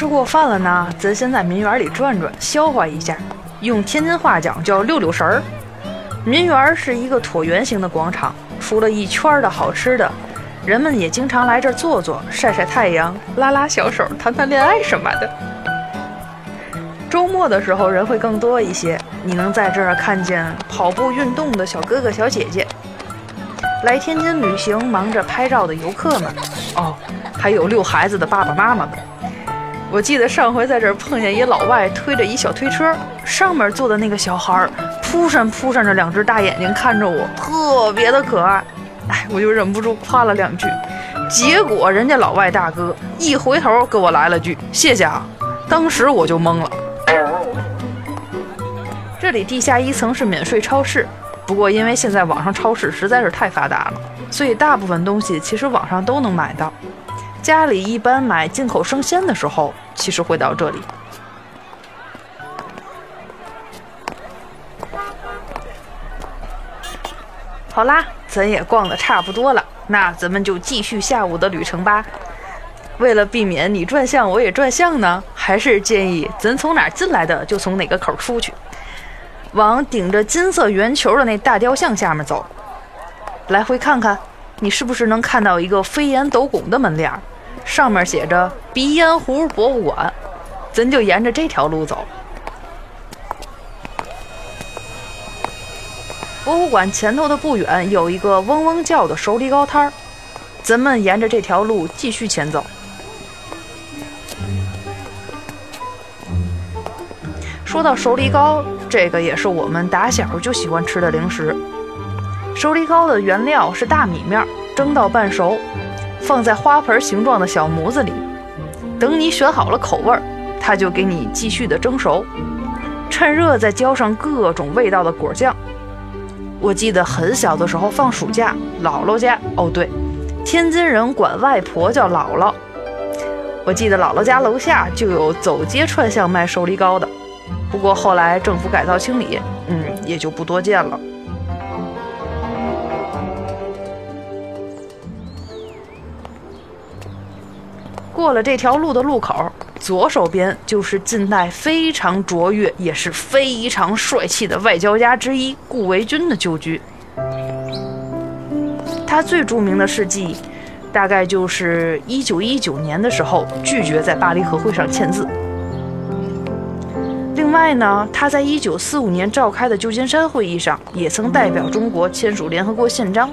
吃过饭了呢，咱先在民园里转转，消化一下。用天津话讲叫溜溜神儿。民园是一个椭圆形的广场，除了一圈的好吃的，人们也经常来这儿坐坐，晒晒太阳，拉拉小手，谈谈恋爱什么的。周末的时候人会更多一些，你能在这儿看见跑步运动的小哥哥小姐姐，来天津旅行忙着拍照的游客们，哦，还有遛孩子的爸爸妈妈们。我记得上回在这儿碰见一老外推着一小推车，上面坐的那个小孩儿扑闪扑闪着两只大眼睛看着我，特别的可爱。哎，我就忍不住夸了两句，结果人家老外大哥一回头给我来了句“谢谢啊”，当时我就懵了。这里地下一层是免税超市，不过因为现在网上超市实在是太发达了，所以大部分东西其实网上都能买到。家里一般买进口生鲜的时候，其实会到这里。好啦，咱也逛的差不多了，那咱们就继续下午的旅程吧。为了避免你转向我也转向呢，还是建议咱从哪儿进来的就从哪个口出去，往顶着金色圆球的那大雕像下面走，来回看看，你是不是能看到一个飞檐斗拱的门脸儿？上面写着“鼻烟壶博物馆”，咱就沿着这条路走。博物馆前头的不远有一个嗡嗡叫的熟梨糕摊儿，咱们沿着这条路继续前走。说到熟梨糕，这个也是我们打小就喜欢吃的零食。熟梨糕的原料是大米面，蒸到半熟。放在花盆形状的小模子里，等你选好了口味儿，它就给你继续的蒸熟，趁热再浇上各种味道的果酱。我记得很小的时候放暑假，姥姥家哦对，天津人管外婆叫姥姥。我记得姥姥家楼下就有走街串巷卖熟梨糕的，不过后来政府改造清理，嗯，也就不多见了。过了这条路的路口，左手边就是近代非常卓越也是非常帅气的外交家之一顾维钧的旧居。他最著名的事迹，大概就是一九一九年的时候拒绝在巴黎和会上签字。另外呢，他在一九四五年召开的旧金山会议上，也曾代表中国签署联合国宪章。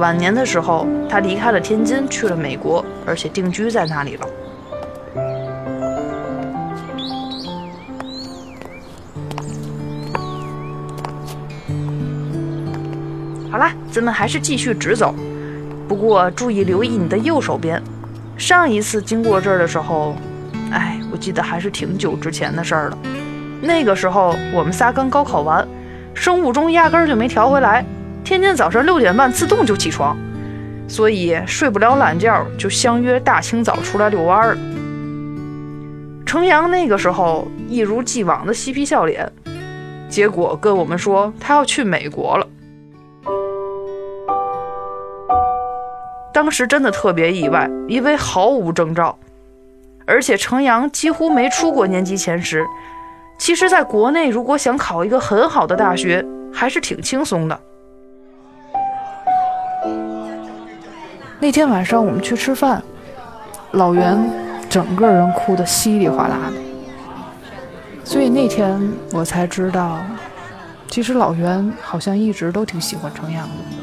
晚年的时候，他离开了天津，去了美国，而且定居在那里了。好啦，咱们还是继续直走，不过注意留意你的右手边。上一次经过这儿的时候，哎，我记得还是挺久之前的事儿了。那个时候我们仨刚高考完，生物钟压根儿就没调回来。天天早上六点半自动就起床，所以睡不了懒觉，就相约大清早出来遛弯儿。程阳那个时候一如既往的嬉皮笑脸，结果跟我们说他要去美国了。当时真的特别意外，因为毫无征兆，而且程阳几乎没出过年级前十。其实，在国内如果想考一个很好的大学，还是挺轻松的。那天晚上我们去吃饭，老袁整个人哭得稀里哗啦的，所以那天我才知道，其实老袁好像一直都挺喜欢程阳的。